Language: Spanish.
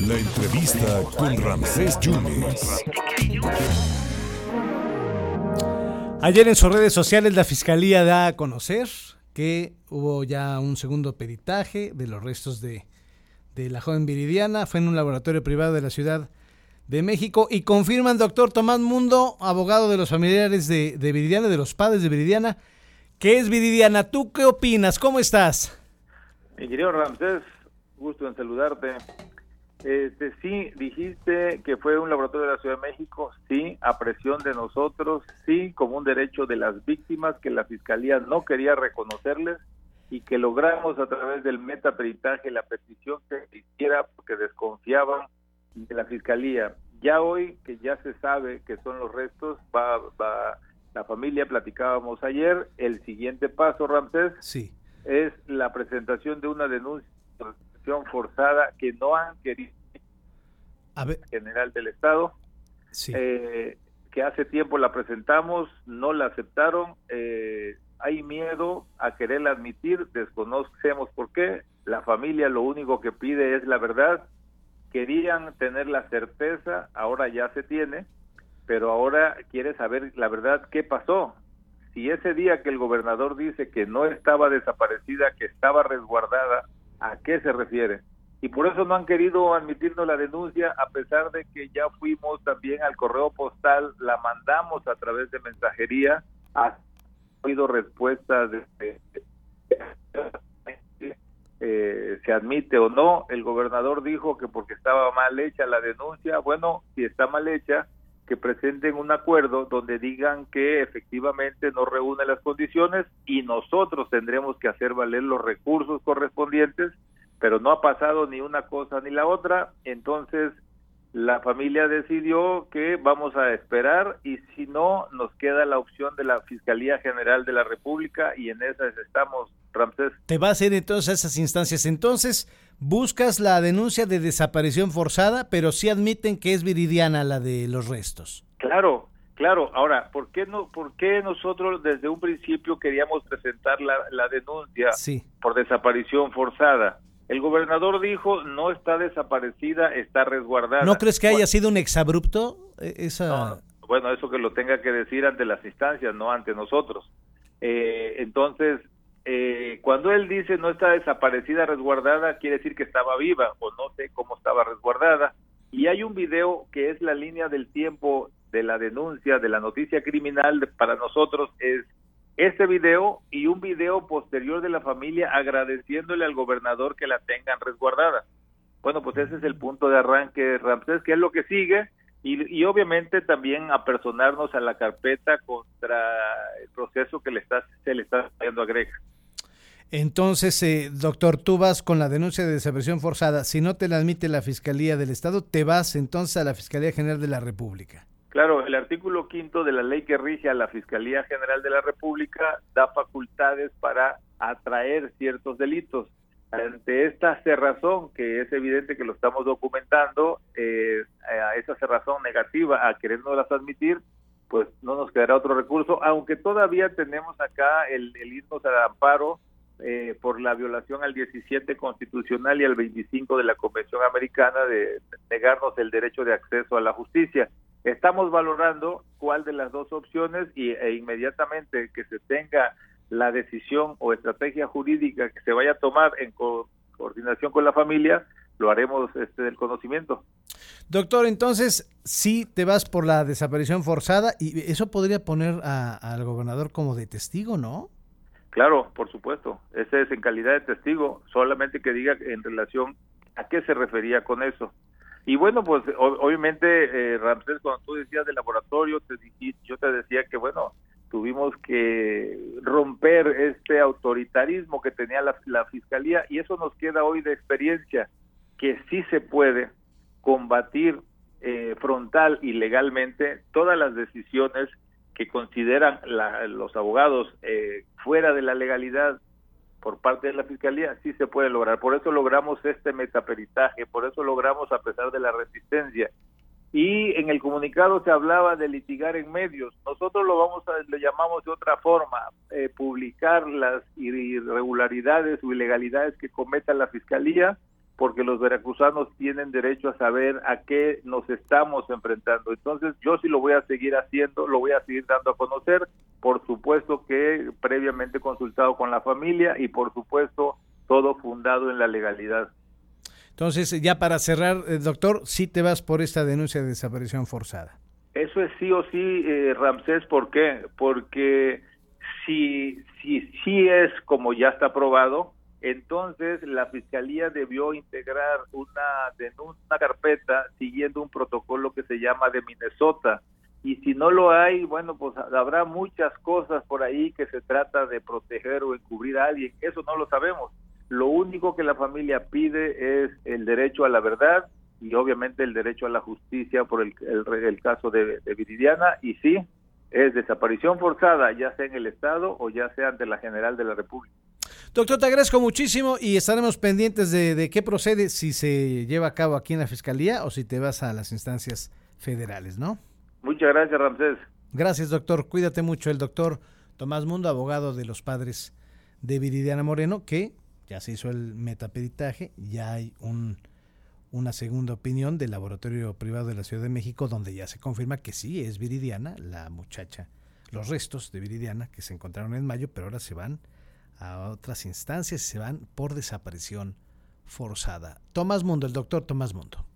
La entrevista con Ramsés Yunes. Ayer en sus redes sociales la Fiscalía da a conocer que hubo ya un segundo peritaje de los restos de, de la joven Viridiana. Fue en un laboratorio privado de la Ciudad de México y confirma el doctor Tomás Mundo, abogado de los familiares de, de Viridiana, de los padres de Viridiana, que es Viridiana. ¿Tú qué opinas? ¿Cómo estás? Mi querido Ramsés, gusto en saludarte. Este, sí, dijiste que fue un laboratorio de la Ciudad de México, sí, a presión de nosotros, sí, como un derecho de las víctimas que la Fiscalía no quería reconocerles y que logramos a través del metaperitaje la petición que se hiciera porque desconfiaban de la Fiscalía. Ya hoy, que ya se sabe que son los restos, va, va la familia, platicábamos ayer, el siguiente paso, Ramsés, Sí. es la presentación de una denuncia forzada que no han querido A ver, general del Estado, sí. eh, que hace tiempo la presentamos, no la aceptaron, eh, hay miedo a quererla admitir, desconocemos por qué, la familia lo único que pide es la verdad, querían tener la certeza, ahora ya se tiene, pero ahora quiere saber la verdad qué pasó. Si ese día que el gobernador dice que no estaba desaparecida, que estaba resguardada, ¿a qué se refiere? Y por eso no han querido admitirnos la denuncia, a pesar de que ya fuimos también al correo postal, la mandamos a través de mensajería, ha habido respuestas de, eh, se admite o no. El gobernador dijo que porque estaba mal hecha la denuncia, bueno, si está mal hecha, que presenten un acuerdo donde digan que efectivamente no reúne las condiciones y nosotros tendremos que hacer valer los recursos correspondientes, pero no ha pasado ni una cosa ni la otra, entonces la familia decidió que vamos a esperar y si no nos queda la opción de la Fiscalía General de la República y en esas estamos, Ramsés. Te vas a ir entonces a esas instancias. Entonces, buscas la denuncia de desaparición forzada, pero sí admiten que es Viridiana la de los restos. Claro, claro. Ahora, ¿por qué no? ¿Por qué nosotros desde un principio queríamos presentar la, la denuncia Sí. por desaparición forzada? El gobernador dijo no está desaparecida, está resguardada. ¿No crees que Bueno, haya sido un exabrupto eh, esa no, bueno, eso que lo tenga que decir ante las instancias, no ante nosotros. Eh, entonces, eh, cuando él dice no está desaparecida, resguardada, quiere decir que estaba viva o no sé cómo estaba resguardada. Y hay un video que es la línea del tiempo de la denuncia, de la noticia criminal para nosotros, es este video y un video posterior de la familia agradeciéndole al gobernador que la tengan resguardada. Bueno, pues ese es el punto de arranque, Ramsés, que es lo que sigue, y, y obviamente también apersonarnos a la carpeta contra el proceso que le está, se le está haciendo a Greg. Entonces, eh, doctor, tú vas con la denuncia de desaparición forzada. Si no te la admite la Fiscalía del Estado, te vas entonces a la Fiscalía General de la República. Claro, el artículo quinto de la ley que rige a la Fiscalía General de la República da facultades para atraer ciertos delitos. Ante esta cerrazón, que es evidente que lo estamos documentando, eh, a esa cerrazón negativa a querernos admitir, pues no nos quedará otro recurso, aunque todavía tenemos acá el, el irnos amparo eh, por la violación al 17 constitucional y al 25 de la Convención Americana de negarnos el derecho de acceso a la justicia. Estamos valorando cuál de las dos opciones y, e inmediatamente que se tenga la decisión o estrategia jurídica que se vaya a tomar en co coordinación con la familia, lo haremos este del conocimiento. Doctor, entonces sí te vas por la desaparición forzada y eso podría poner a- al gobernador como de testigo, ¿no? Claro, por supuesto. Ese es en calidad de testigo, solamente que diga en relación a qué se refería con eso. Y bueno, pues o- obviamente, eh, Ramsés, cuando tú decías del laboratorio, te yo te decía que, bueno, tuvimos que romper este autoritarismo que tenía la, la Fiscalía y eso nos queda hoy de experiencia, que sí se puede combatir eh, frontal y legalmente todas las decisiones que consideran la- los abogados eh, fuera de la legalidad por parte de la fiscalía sí se puede lograr. Por eso logramos este metaperitaje, por eso logramos a pesar de la resistencia y en el comunicado se hablaba de litigar en medios. Nosotros lo vamos a, le llamamos de otra forma, eh, publicar las irregularidades o ilegalidades que cometa la fiscalía, porque los veracruzanos tienen derecho a saber a qué nos estamos enfrentando. Entonces, yo sí lo voy a seguir haciendo, lo voy a seguir dando a conocer, por supuesto que previamente consultado con la familia y por supuesto todo fundado en la legalidad. Entonces, ya para cerrar, eh, doctor, sí te vas por esta denuncia de desaparición forzada. Eso es sí o sí, eh, Ramsés, ¿por qué? Porque si, si, si es como ya está aprobado, entonces la Fiscalía debió integrar una, una carpeta siguiendo un protocolo que se llama de Minnesota. Y si no lo hay, bueno, pues habrá muchas cosas por ahí que se trata de proteger o encubrir a alguien. Eso no lo sabemos. Lo único que la familia pide es el derecho a la verdad y obviamente el derecho a la justicia por el, el, caso de, Viridiana y sí, es desaparición forzada, ya sea en el Estado o ya sea ante la General de la República. Doctor, te agradezco muchísimo y estaremos pendientes de, de, qué procede, si se lleva a cabo aquí en la Fiscalía o si te vas a las instancias federales, ¿no? Muchas gracias, Ramsés. Gracias, doctor. Cuídate mucho. El doctor Tomás Mundo, abogado de los padres de Viridiana Moreno, que ya se hizo el metapeditaje, ya hay un, una segunda opinión del laboratorio privado de la Ciudad de México donde ya se confirma que sí es Viridiana, la muchacha, los restos de Viridiana que se encontraron en mayo, pero ahora se van a otras instancias, se van por desaparición forzada. Tomás Mundo, el doctor Tomás Mundo.